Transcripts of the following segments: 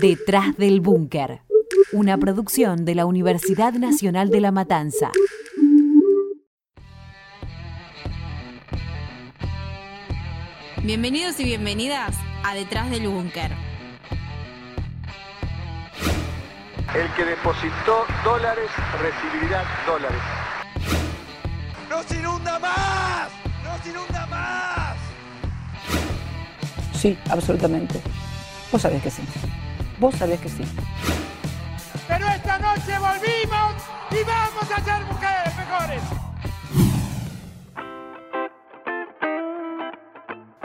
Detrás del Búnker, una producción de la Universidad Nacional de La Matanza. Bienvenidos y bienvenidas a Detrás del Búnker. El que depositó dólares recibirá dólares. ¡Nos inunda más! ¡Nos inunda más! Sí, absolutamente. Vos sabés que sí. Vos sabés que sí. Pero esta noche volvimos y vamos a ser mujeres mejores.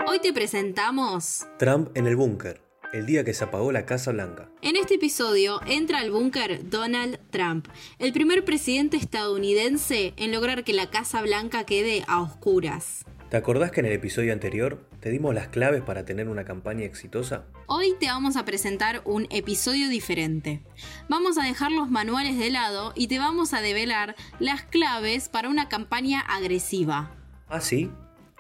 Hoy te presentamos. Trump en el búnker, el día que se apagó la Casa Blanca. En este episodio entra al búnker Donald Trump, el primer presidente estadounidense en lograr que la Casa Blanca quede a oscuras. ¿Te acordás que en el episodio anterior te dimos las claves para tener una campaña exitosa? Hoy te vamos a presentar un episodio diferente. Vamos a dejar los manuales de lado y te vamos a develar las claves para una campaña agresiva. ¿Ah, sí?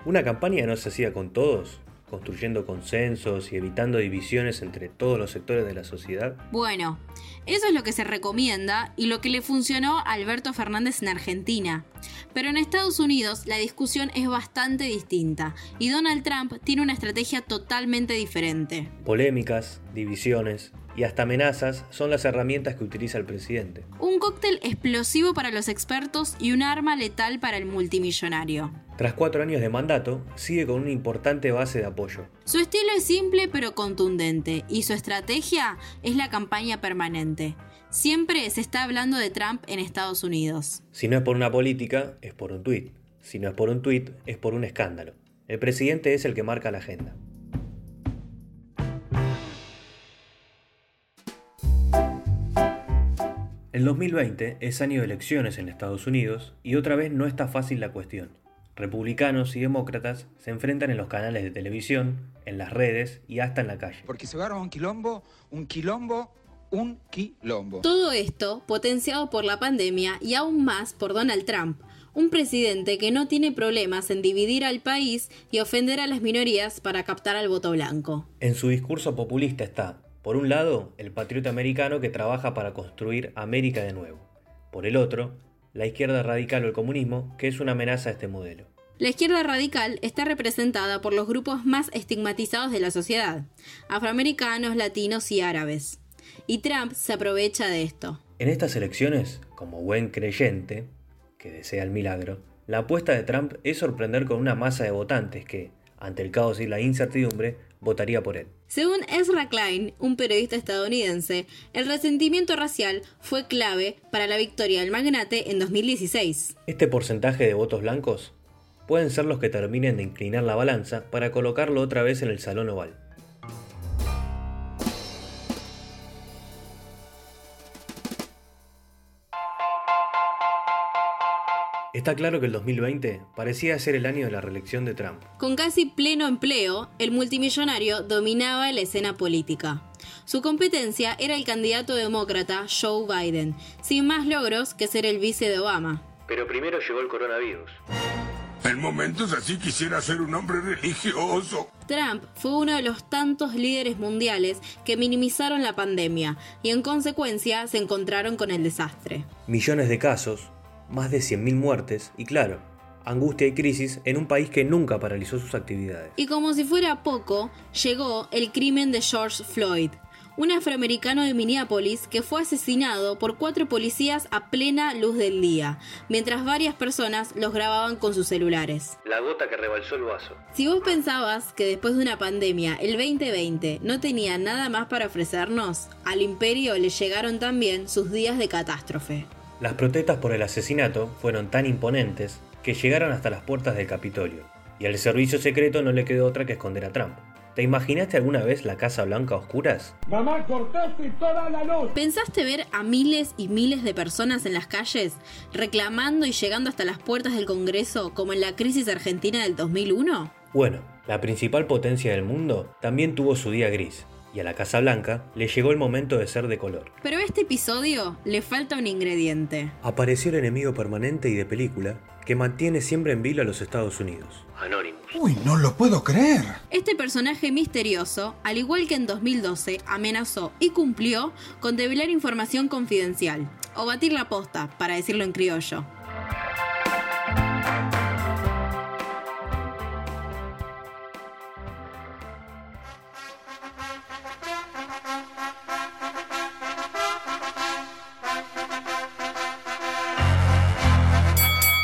¿Una campaña no se hacía con todos? Construyendo consensos y evitando divisiones entre todos los sectores de la sociedad? Bueno, eso es lo que se recomienda y lo que le funcionó a Alberto Fernández en Argentina. Pero en Estados Unidos la discusión es bastante distinta y Donald Trump tiene una estrategia totalmente diferente. Polémicas, divisiones, y hasta amenazas son las herramientas que utiliza el presidente. Un cóctel explosivo para los expertos y un arma letal para el multimillonario. Tras cuatro años de mandato, sigue con una importante base de apoyo. Su estilo es simple pero contundente y su estrategia es la campaña permanente. Siempre se está hablando de Trump en Estados Unidos. Si no es por una política, es por un tuit. Si no es por un tuit, es por un escándalo. El presidente es el que marca la agenda. El 2020 es año de elecciones en Estados Unidos y otra vez no está fácil la cuestión. Republicanos y demócratas se enfrentan en los canales de televisión, en las redes y hasta en la calle. Porque se va a un quilombo, un quilombo, un quilombo. Todo esto potenciado por la pandemia y aún más por Donald Trump, un presidente que no tiene problemas en dividir al país y ofender a las minorías para captar al voto blanco. En su discurso populista está por un lado, el patriota americano que trabaja para construir América de nuevo. Por el otro, la izquierda radical o el comunismo, que es una amenaza a este modelo. La izquierda radical está representada por los grupos más estigmatizados de la sociedad, afroamericanos, latinos y árabes. Y Trump se aprovecha de esto. En estas elecciones, como buen creyente, que desea el milagro, la apuesta de Trump es sorprender con una masa de votantes que, ante el caos y la incertidumbre, votaría por él. Según Ezra Klein, un periodista estadounidense, el resentimiento racial fue clave para la victoria del magnate en 2016. Este porcentaje de votos blancos pueden ser los que terminen de inclinar la balanza para colocarlo otra vez en el salón oval. Está claro que el 2020 parecía ser el año de la reelección de Trump. Con casi pleno empleo, el multimillonario dominaba la escena política. Su competencia era el candidato demócrata Joe Biden, sin más logros que ser el vice de Obama. Pero primero llegó el coronavirus. En momentos así quisiera ser un hombre religioso. Trump fue uno de los tantos líderes mundiales que minimizaron la pandemia y en consecuencia se encontraron con el desastre. Millones de casos, más de 100.000 muertes y claro, angustia y crisis en un país que nunca paralizó sus actividades. Y como si fuera poco, llegó el crimen de George Floyd, un afroamericano de Minneapolis que fue asesinado por cuatro policías a plena luz del día, mientras varias personas los grababan con sus celulares. La gota que rebalsó el vaso. Si vos pensabas que después de una pandemia, el 2020 no tenía nada más para ofrecernos, al imperio le llegaron también sus días de catástrofe. Las protestas por el asesinato fueron tan imponentes que llegaron hasta las puertas del Capitolio, y al servicio secreto no le quedó otra que esconder a Trump. ¿Te imaginaste alguna vez la Casa Blanca a oscuras? Mamá, cortaste toda la luz. ¿Pensaste ver a miles y miles de personas en las calles reclamando y llegando hasta las puertas del Congreso como en la crisis argentina del 2001? Bueno, la principal potencia del mundo también tuvo su día gris, y a la Casa Blanca le llegó el momento de ser de color. Pero a este episodio le falta un ingrediente. Apareció el enemigo permanente y de película que mantiene siempre en vilo a los Estados Unidos. Anonymous. Uy, no lo puedo creer. Este personaje misterioso, al igual que en 2012, amenazó y cumplió con develar información confidencial, o batir la posta, para decirlo en criollo.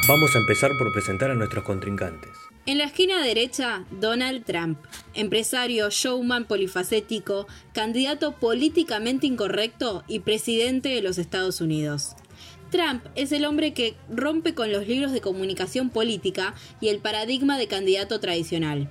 Vamos a empezar por presentar a nuestros contrincantes. En la esquina derecha, Donald Trump, empresario, showman polifacético, candidato políticamente incorrecto y presidente de los Estados Unidos. Trump es el hombre que rompe con los libros de comunicación política y el paradigma de candidato tradicional.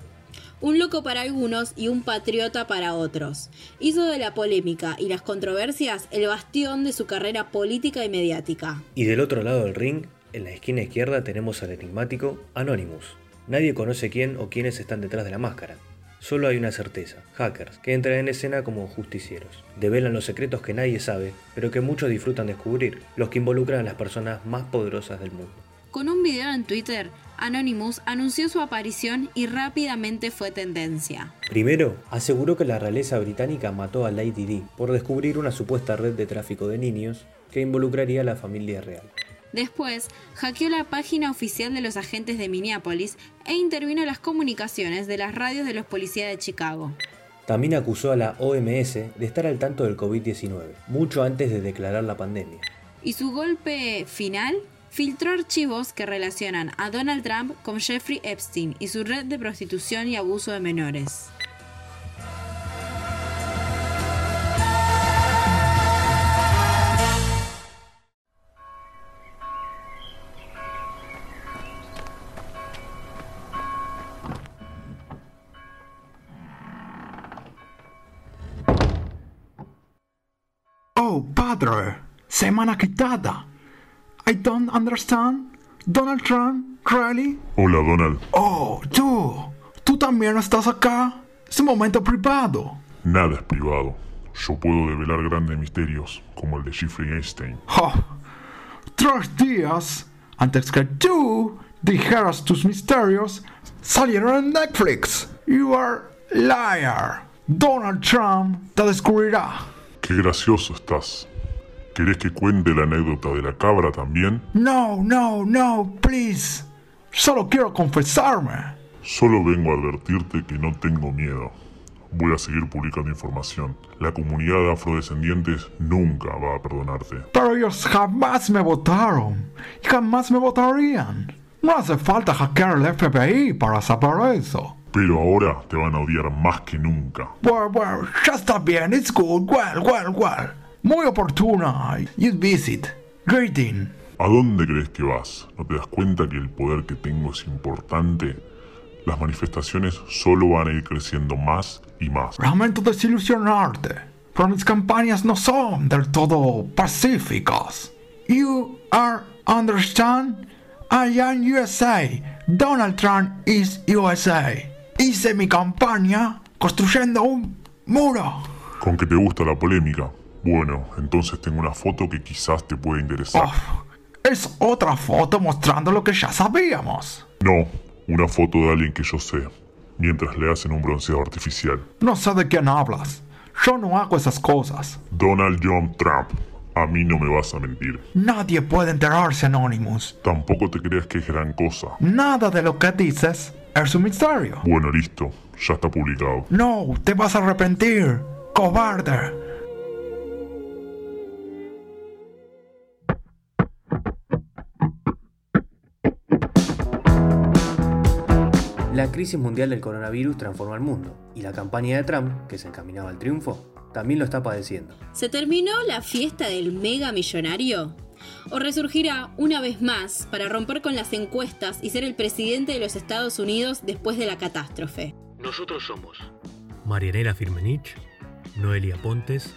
Un loco para algunos y un patriota para otros. Hizo de la polémica y las controversias el bastión de su carrera política y mediática. Y del otro lado del ring, en la esquina izquierda tenemos al enigmático Anonymous. Nadie conoce quién o quiénes están detrás de la máscara. Solo hay una certeza, hackers, que entran en escena como justicieros. Develan los secretos que nadie sabe, pero que muchos disfrutan descubrir, los que involucran a las personas más poderosas del mundo. Con un video en Twitter, Anonymous anunció su aparición y rápidamente fue tendencia. Primero, aseguró que la realeza británica mató a Lady Di por descubrir una supuesta red de tráfico de niños que involucraría a la familia real. Después, hackeó la página oficial de los agentes de Minneapolis e intervino en las comunicaciones de las radios de los policías de Chicago. También acusó a la OMS de estar al tanto del COVID-19, mucho antes de declarar la pandemia. Y su golpe final filtró archivos que relacionan a Donald Trump con Jeffrey Epstein y su red de prostitución y abuso de menores. Semana quitada. I don't understand. Donald Trump, really? Hola, Donald. Oh, tú. ¿Tú también estás acá? Es un momento privado. Nada es privado. Yo puedo develar grandes misterios, como el de Jeffrey Einstein. Oh, tres días antes que tú dijeras tus misterios, salieron en Netflix. You are liar. Donald Trump te descubrirá. Qué gracioso estás. ¿Querés que cuente la anécdota de la cabra también? No, no, no, please. Solo quiero confesarme. Solo vengo a advertirte que no tengo miedo. Voy a seguir publicando información. La comunidad de afrodescendientes nunca va a perdonarte. Pero ellos jamás me votaron. Y jamás me votarían. No hace falta hackear el FBI para saber eso. Pero ahora te van a odiar más que nunca. Well, well, ya está bien. It's good. Well, well, well. Muy oportuna. You visit. Greeting. ¿A dónde crees que vas? ¿No te das cuenta que el poder que tengo es importante? Las manifestaciones solo van a ir creciendo más y más. Lamento desilusionarte, pero mis campañas no son del todo pacíficas. You are understand? I am USA. Donald Trump is USA. Hice mi campaña construyendo un muro. ¿Con que te gusta la polémica? Bueno, entonces tengo una foto que quizás te pueda interesar. Oh, es otra foto mostrando lo que ya sabíamos. No, una foto de alguien que yo sé, mientras le hacen un bronceado artificial. No sé de quién hablas. Yo no hago esas cosas. Donald John Trump. A mí no me vas a mentir. Nadie puede enterarse, Anonymous. Tampoco te creas que es gran cosa. Nada de lo que dices es un misterio. Bueno, listo. Ya está publicado. No, te vas a arrepentir. Cobarde. La crisis mundial del coronavirus transformó al mundo, y la campaña de Trump, que se encaminaba al triunfo, también lo está padeciendo. ¿Se terminó la fiesta del mega millonario? ¿O resurgirá una vez más para romper con las encuestas y ser el presidente de los Estados Unidos después de la catástrofe? Nosotros somos Marianela Firmenich, Noelia Pontes,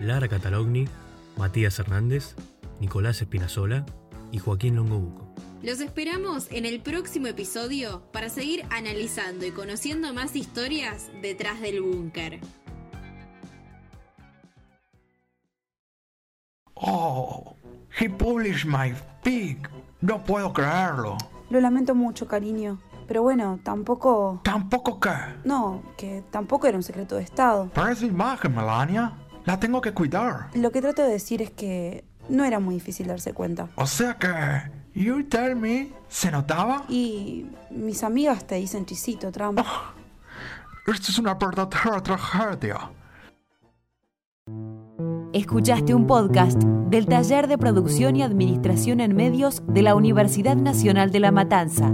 Lara Catalogni, Matías Hernández, Nicolás Espinazola y Joaquín Longobuco. Los esperamos en el próximo episodio para seguir analizando y conociendo más historias detrás del búnker. Oh, he published my big, No puedo creerlo. Lo lamento mucho, cariño. Pero bueno, tampoco... ¿Tampoco qué? No, que tampoco era un secreto de Estado. Pero es mi imagen, Melania. La tengo que cuidar. Lo que trato de decir es que no era muy difícil darse cuenta. O sea que... You tell me... ¿Se notaba? Y mis amigas te dicen chisito, Trump. Esto es una verdadera tragedia. Escuchaste un podcast del Taller de Producción y Administración en Medios de la Universidad Nacional de La Matanza.